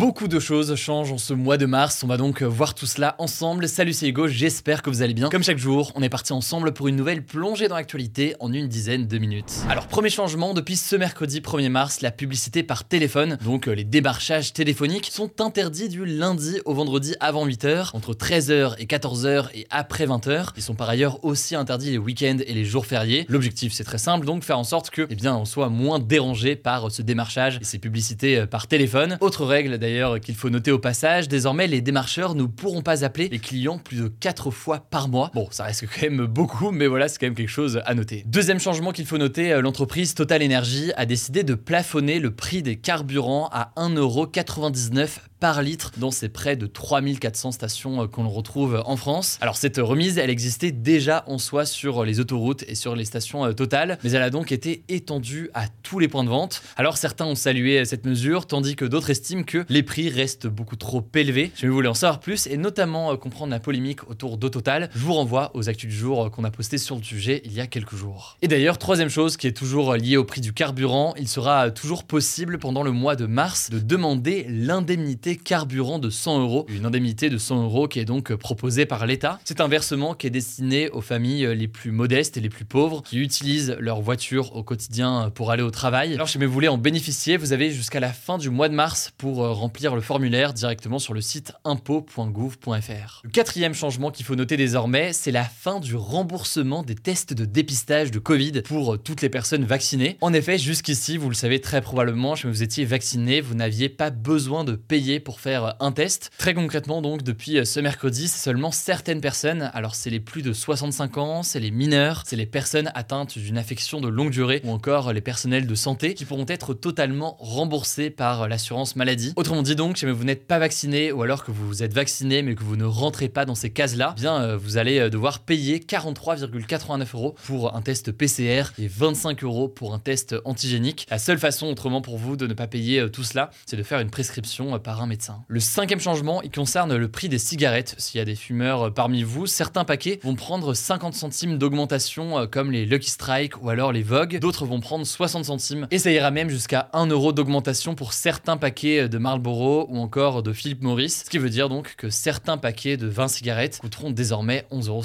Beaucoup de choses changent en ce mois de mars, on va donc voir tout cela ensemble. Salut c'est Hugo, j'espère que vous allez bien. Comme chaque jour, on est parti ensemble pour une nouvelle plongée dans l'actualité en une dizaine de minutes. Alors premier changement, depuis ce mercredi 1er mars, la publicité par téléphone, donc euh, les démarchages téléphoniques, sont interdits du lundi au vendredi avant 8h, entre 13h et 14h et après 20h. Ils sont par ailleurs aussi interdits les week-ends et les jours fériés. L'objectif c'est très simple, donc faire en sorte que, eh bien, on soit moins dérangé par ce démarchage et ces publicités euh, par téléphone. Autre règle d'ailleurs qu'il faut noter au passage, désormais les démarcheurs ne pourront pas appeler les clients plus de 4 fois par mois. Bon, ça reste quand même beaucoup, mais voilà, c'est quand même quelque chose à noter. Deuxième changement qu'il faut noter, euh, l'entreprise Total Energy a décidé de plafonner le prix des carburants à 1,99€ par litre dans ces près de 3400 stations euh, qu'on retrouve en France. Alors cette remise, elle existait déjà en soi sur les autoroutes et sur les stations euh, Total, mais elle a donc été étendue à tous les points de vente. Alors certains ont salué cette mesure, tandis que d'autres estiment que les prix restent beaucoup trop élevés. Si vous voulez en savoir plus et notamment euh, comprendre la polémique autour d'Autotal, je vous renvoie aux actus du jour qu'on a posté sur le sujet il y a quelques jours. Et d'ailleurs, troisième chose qui est toujours liée au prix du carburant, il sera toujours possible pendant le mois de mars de demander l'indemnité carburant de 100 euros. Une indemnité de 100 euros qui est donc proposée par l'État. C'est un versement qui est destiné aux familles les plus modestes et les plus pauvres qui utilisent leur voiture au quotidien pour aller au travail. Alors si vous voulez en bénéficier, vous avez jusqu'à la fin du mois de mars pour euh, remplir le formulaire directement sur le site impôt.gouv.fr. Le quatrième changement qu'il faut noter désormais, c'est la fin du remboursement des tests de dépistage de Covid pour toutes les personnes vaccinées. En effet, jusqu'ici, vous le savez très probablement, si vous étiez vacciné, vous n'aviez pas besoin de payer pour faire un test. Très concrètement, donc, depuis ce mercredi, c'est seulement certaines personnes, alors c'est les plus de 65 ans, c'est les mineurs, c'est les personnes atteintes d'une affection de longue durée ou encore les personnels de santé qui pourront être totalement remboursés par l'assurance maladie. Autrement dit donc, si vous n'êtes pas vacciné ou alors que vous êtes vacciné mais que vous ne rentrez pas dans ces cases-là, eh bien euh, vous allez euh, devoir payer 43,89 euros pour un test PCR et 25 euros pour un test antigénique. La seule façon autrement pour vous de ne pas payer euh, tout cela, c'est de faire une prescription par un Le cinquième changement, il concerne le prix des cigarettes. S'il y a des fumeurs euh, parmi vous, certains paquets vont prendre 50 centimes d'augmentation euh, comme les Lucky Strike ou alors les Vogue. D'autres vont prendre 60 centimes et ça ira même jusqu'à 1 euro d'augmentation pour certains paquets euh, de Marlboro ou encore de Philip Morris. Ce qui veut dire donc que certains paquets de 20 cigarettes coûteront désormais 11,50 euros.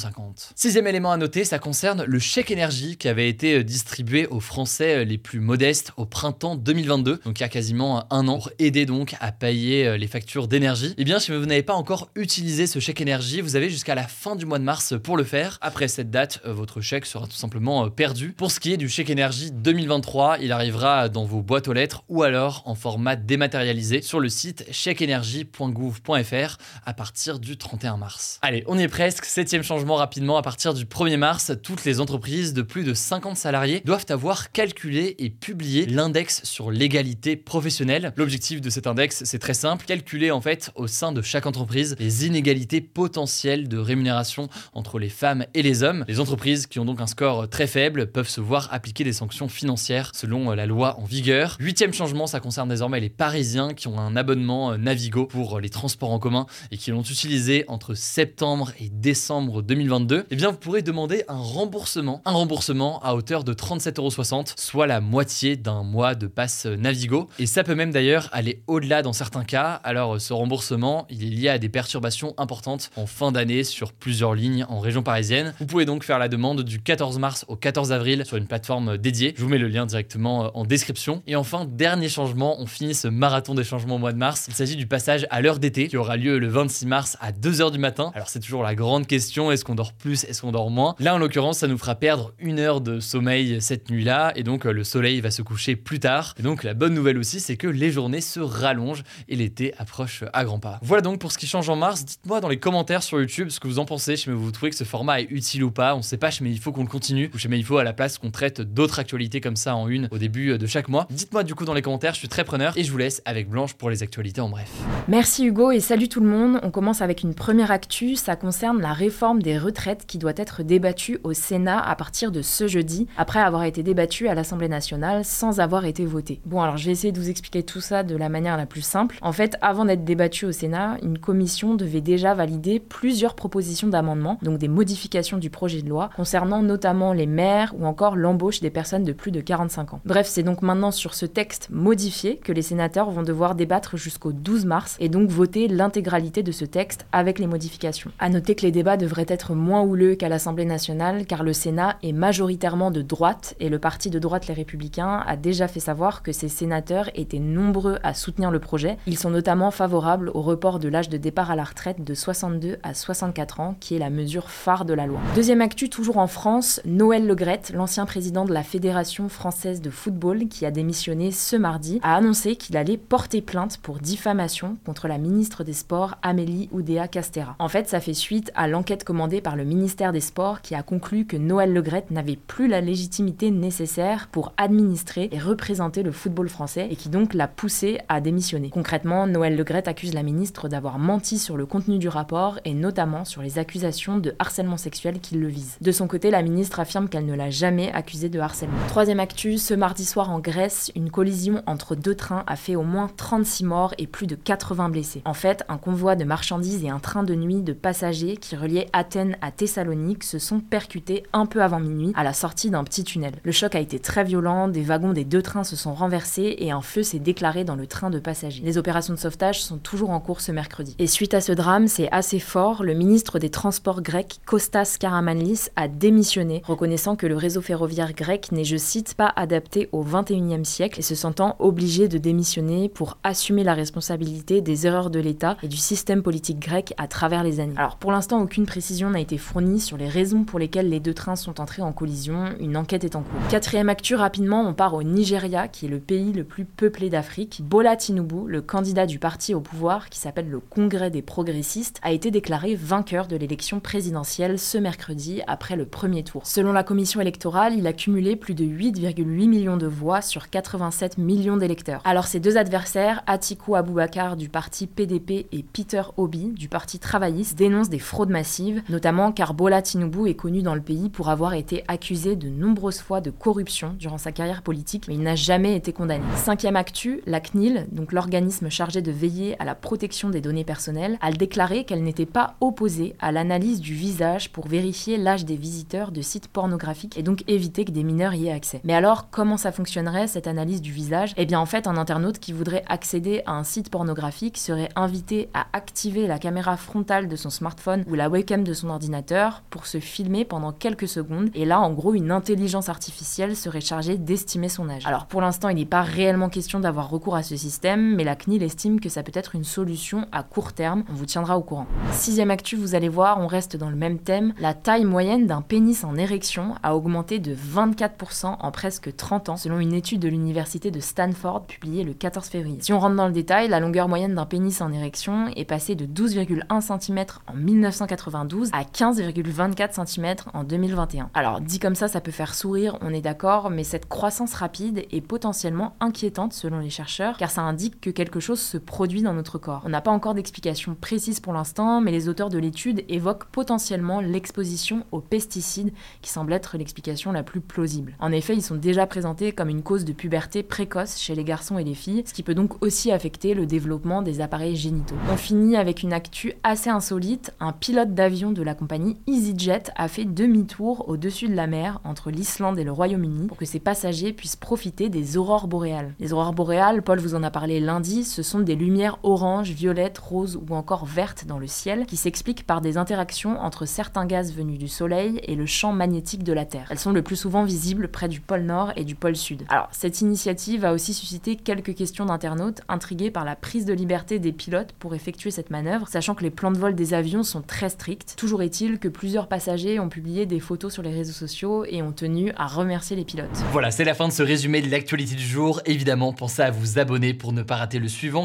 Sixième élément à noter, ça concerne le chèque énergie qui avait été distribué aux Français les plus modestes au printemps 2022, donc il y a quasiment un an, pour aider donc à payer les factures d'énergie, eh bien si vous n'avez pas encore utilisé ce chèque énergie, vous avez jusqu'à la fin du mois de mars pour le faire. Après cette date, euh, votre chèque sera tout simplement euh, perdu. Pour ce qui est du chèque énergie 2023, il arrivera dans vos boîtes aux lettres ou alors en format dématérialisé sur le site chèqueénergie.gouv.fr à partir du 31 mars. Allez, on y est presque. Septième changement rapidement. À partir du 1er mars, toutes les entreprises de plus de 50 salariés doivent avoir calculé et publié l'index sur l'égalité professionnelle. L'objectif de cet index, c'est très simple calculer en fait au sein de chaque entreprise les inégalités potentielles de rémunération entre les femmes et les hommes. Les entreprises qui ont donc un score très faible peuvent se voir appliquer des sanctions financières selon la loi en vigueur. Huitième changement, ça concerne désormais les Parisiens qui ont un abonnement euh, Navigo pour les transports en commun et qui l'ont utilisé entre septembre et décembre 2022. Eh bien, vous pourrez demander un remboursement, un remboursement à hauteur de 37,60€, soit la moitié d'un mois de passe Navigo. Et ça peut même d'ailleurs aller au-delà dans certains cas alors ce remboursement, il est lié à des perturbations importantes en fin d'année sur plusieurs lignes en région parisienne. Vous pouvez donc faire la demande du 14 mars au 14 avril sur une plateforme dédiée. Je vous mets le lien directement euh, en description. Et enfin, dernier changement, on finit ce marathon des changements au mois de mars. Il s'agit du passage à l'heure d'été qui aura lieu le 26 mars à 2h du matin. Alors c'est toujours la grande question, est-ce qu'on dort plus, est-ce qu'on dort moins? Là en l'occurrence, ça nous fera perdre une heure de sommeil cette nuit-là et donc euh, le soleil va se coucher plus tard. Et donc la bonne nouvelle aussi, c'est que les journées se rallongent et les l'été approche à grands pas. Voilà donc pour ce qui change en mars. Dites-moi dans les commentaires sur YouTube ce que vous en pensez. Je me vous trouvez que ce format est utile ou pas. On sait pas, mais il faut qu'on le continue. Ou mais il faut à la place qu'on traite d'autres actualités comme ça en une au début de chaque mois. Dites-moi du coup dans les commentaires, je suis très preneur et je vous laisse avec Blanche pour les actualités en bref. Merci Hugo et salut tout le monde. On commence avec une première actu. Ça concerne la réforme des retraites qui doit être débattue au Sénat à partir de ce jeudi, après avoir été débattue à l'Assemblée nationale sans avoir été votée. Bon, alors je vais essayer de vous expliquer tout ça de la manière la plus simple. En fait, avant d'être débattue au Sénat, une commission devait déjà valider plusieurs propositions d'amendements, donc des modifications du projet de loi, concernant notamment les maires ou encore l'embauche des personnes de plus de 45 ans. Bref, c'est donc maintenant sur ce texte modifié que les sénateurs vont devoir débattre jusqu'au 12 mars et donc voter l'intégralité de ce texte avec les modifications. À noter que les débats devraient être moins houleux qu'à l'Assemblée nationale car le Sénat est majoritairement de droite et le parti de droite Les Républicains a déjà fait savoir que ses sénateurs étaient nombreux à soutenir le projet. Ils sont notamment favorables au report de l'âge de départ à la retraite de 62 à 64 ans qui est la mesure phare de la loi. Deuxième actu toujours en France, Noël Legrette, l'ancien président de la Fédération française de football qui a démissionné ce mardi, a annoncé qu'il allait porter plainte pour diffamation contre la ministre des Sports Amélie Oudéa Castera. En fait, ça fait suite à l'enquête commandée par le ministère des Sports qui a conclu que Noël Legrette n'avait plus la légitimité nécessaire pour administrer et représenter le football français et qui donc l'a poussé à démissionner. Concrètement, Noël Legrette accuse la ministre d'avoir menti sur le contenu du rapport et notamment sur les accusations de harcèlement sexuel qui le visent. De son côté, la ministre affirme qu'elle ne l'a jamais accusé de harcèlement. Troisième actu, ce mardi soir en Grèce, une collision entre deux trains a fait au moins 36 morts et plus de 80 blessés. En fait, un convoi de marchandises et un train de nuit de passagers qui reliait Athènes à Thessalonique se sont percutés un peu avant minuit à la sortie d'un petit tunnel. Le choc a été très violent, des wagons des deux trains se sont renversés et un feu s'est déclaré dans le train de passagers. Les opérations de sauvetage sont toujours en cours ce mercredi. Et suite à ce drame, c'est assez fort, le ministre des Transports grec, Kostas Karamanlis, a démissionné, reconnaissant que le réseau ferroviaire grec n'est, je cite, pas adapté au 21e siècle et se sentant obligé de démissionner pour assumer la responsabilité des erreurs de l'État et du système politique grec à travers les années. Alors pour l'instant, aucune précision n'a été fournie sur les raisons pour lesquelles les deux trains sont entrés en collision, une enquête est en cours. Quatrième actu, rapidement, on part au Nigeria, qui est le pays le plus peuplé d'Afrique. Bola Tinubu, le candidat du parti au pouvoir, qui s'appelle le Congrès des progressistes, a été déclaré vainqueur de l'élection présidentielle ce mercredi après le premier tour. Selon la commission électorale, il a cumulé plus de 8,8 millions de voix sur 87 millions d'électeurs. Alors ses deux adversaires, Atiku Abubakar du parti PDP et Peter Obi du parti travailliste, dénoncent des fraudes massives, notamment car Bola Tinubu est connu dans le pays pour avoir été accusé de nombreuses fois de corruption durant sa carrière politique, mais il n'a jamais été condamné. Cinquième actu, la CNIL, donc l'organisme chargé de veiller à la protection des données personnelles, a déclaré qu'elle n'était pas opposée à l'analyse du visage pour vérifier l'âge des visiteurs de sites pornographiques et donc éviter que des mineurs y aient accès. Mais alors, comment ça fonctionnerait cette analyse du visage? Eh bien en fait, un internaute qui voudrait accéder à un site pornographique serait invité à activer la caméra frontale de son smartphone ou la webcam de son ordinateur pour se filmer pendant quelques secondes et là en gros une intelligence artificielle serait chargée d'estimer son âge. Alors pour l'instant il n'est pas réellement question d'avoir recours à ce système mais la CNIL que ça peut être une solution à court terme, on vous tiendra au courant. Sixième actu, vous allez voir, on reste dans le même thème, la taille moyenne d'un pénis en érection a augmenté de 24% en presque 30 ans selon une étude de l'université de Stanford publiée le 14 février. Si on rentre dans le détail, la longueur moyenne d'un pénis en érection est passée de 12,1 cm en 1992 à 15,24 cm en 2021. Alors dit comme ça, ça peut faire sourire, on est d'accord, mais cette croissance rapide est potentiellement inquiétante selon les chercheurs, car ça indique que quelque chose se produit dans notre corps. On n'a pas encore d'explication précise pour l'instant, mais les auteurs de l'étude évoquent potentiellement l'exposition aux pesticides, qui semble être l'explication la plus plausible. En effet, ils sont déjà présentés comme une cause de puberté précoce chez les garçons et les filles, ce qui peut donc aussi affecter le développement des appareils génitaux. On finit avec une actu assez insolite, un pilote d'avion de la compagnie EasyJet a fait demi-tour au-dessus de la mer entre l'Islande et le Royaume-Uni pour que ses passagers puissent profiter des aurores boréales. Les aurores boréales, Paul vous en a parlé lundi, ce sont des lumières orange, violettes, roses ou encore vertes dans le ciel qui s'expliquent par des interactions entre certains gaz venus du Soleil et le champ magnétique de la Terre. Elles sont le plus souvent visibles près du pôle Nord et du pôle Sud. Alors, cette initiative a aussi suscité quelques questions d'internautes intrigués par la prise de liberté des pilotes pour effectuer cette manœuvre, sachant que les plans de vol des avions sont très stricts. Toujours est-il que plusieurs passagers ont publié des photos sur les réseaux sociaux et ont tenu à remercier les pilotes. Voilà, c'est la fin de ce résumé de l'actualité du jour. Évidemment, pensez à vous abonner pour ne pas rater le suivant.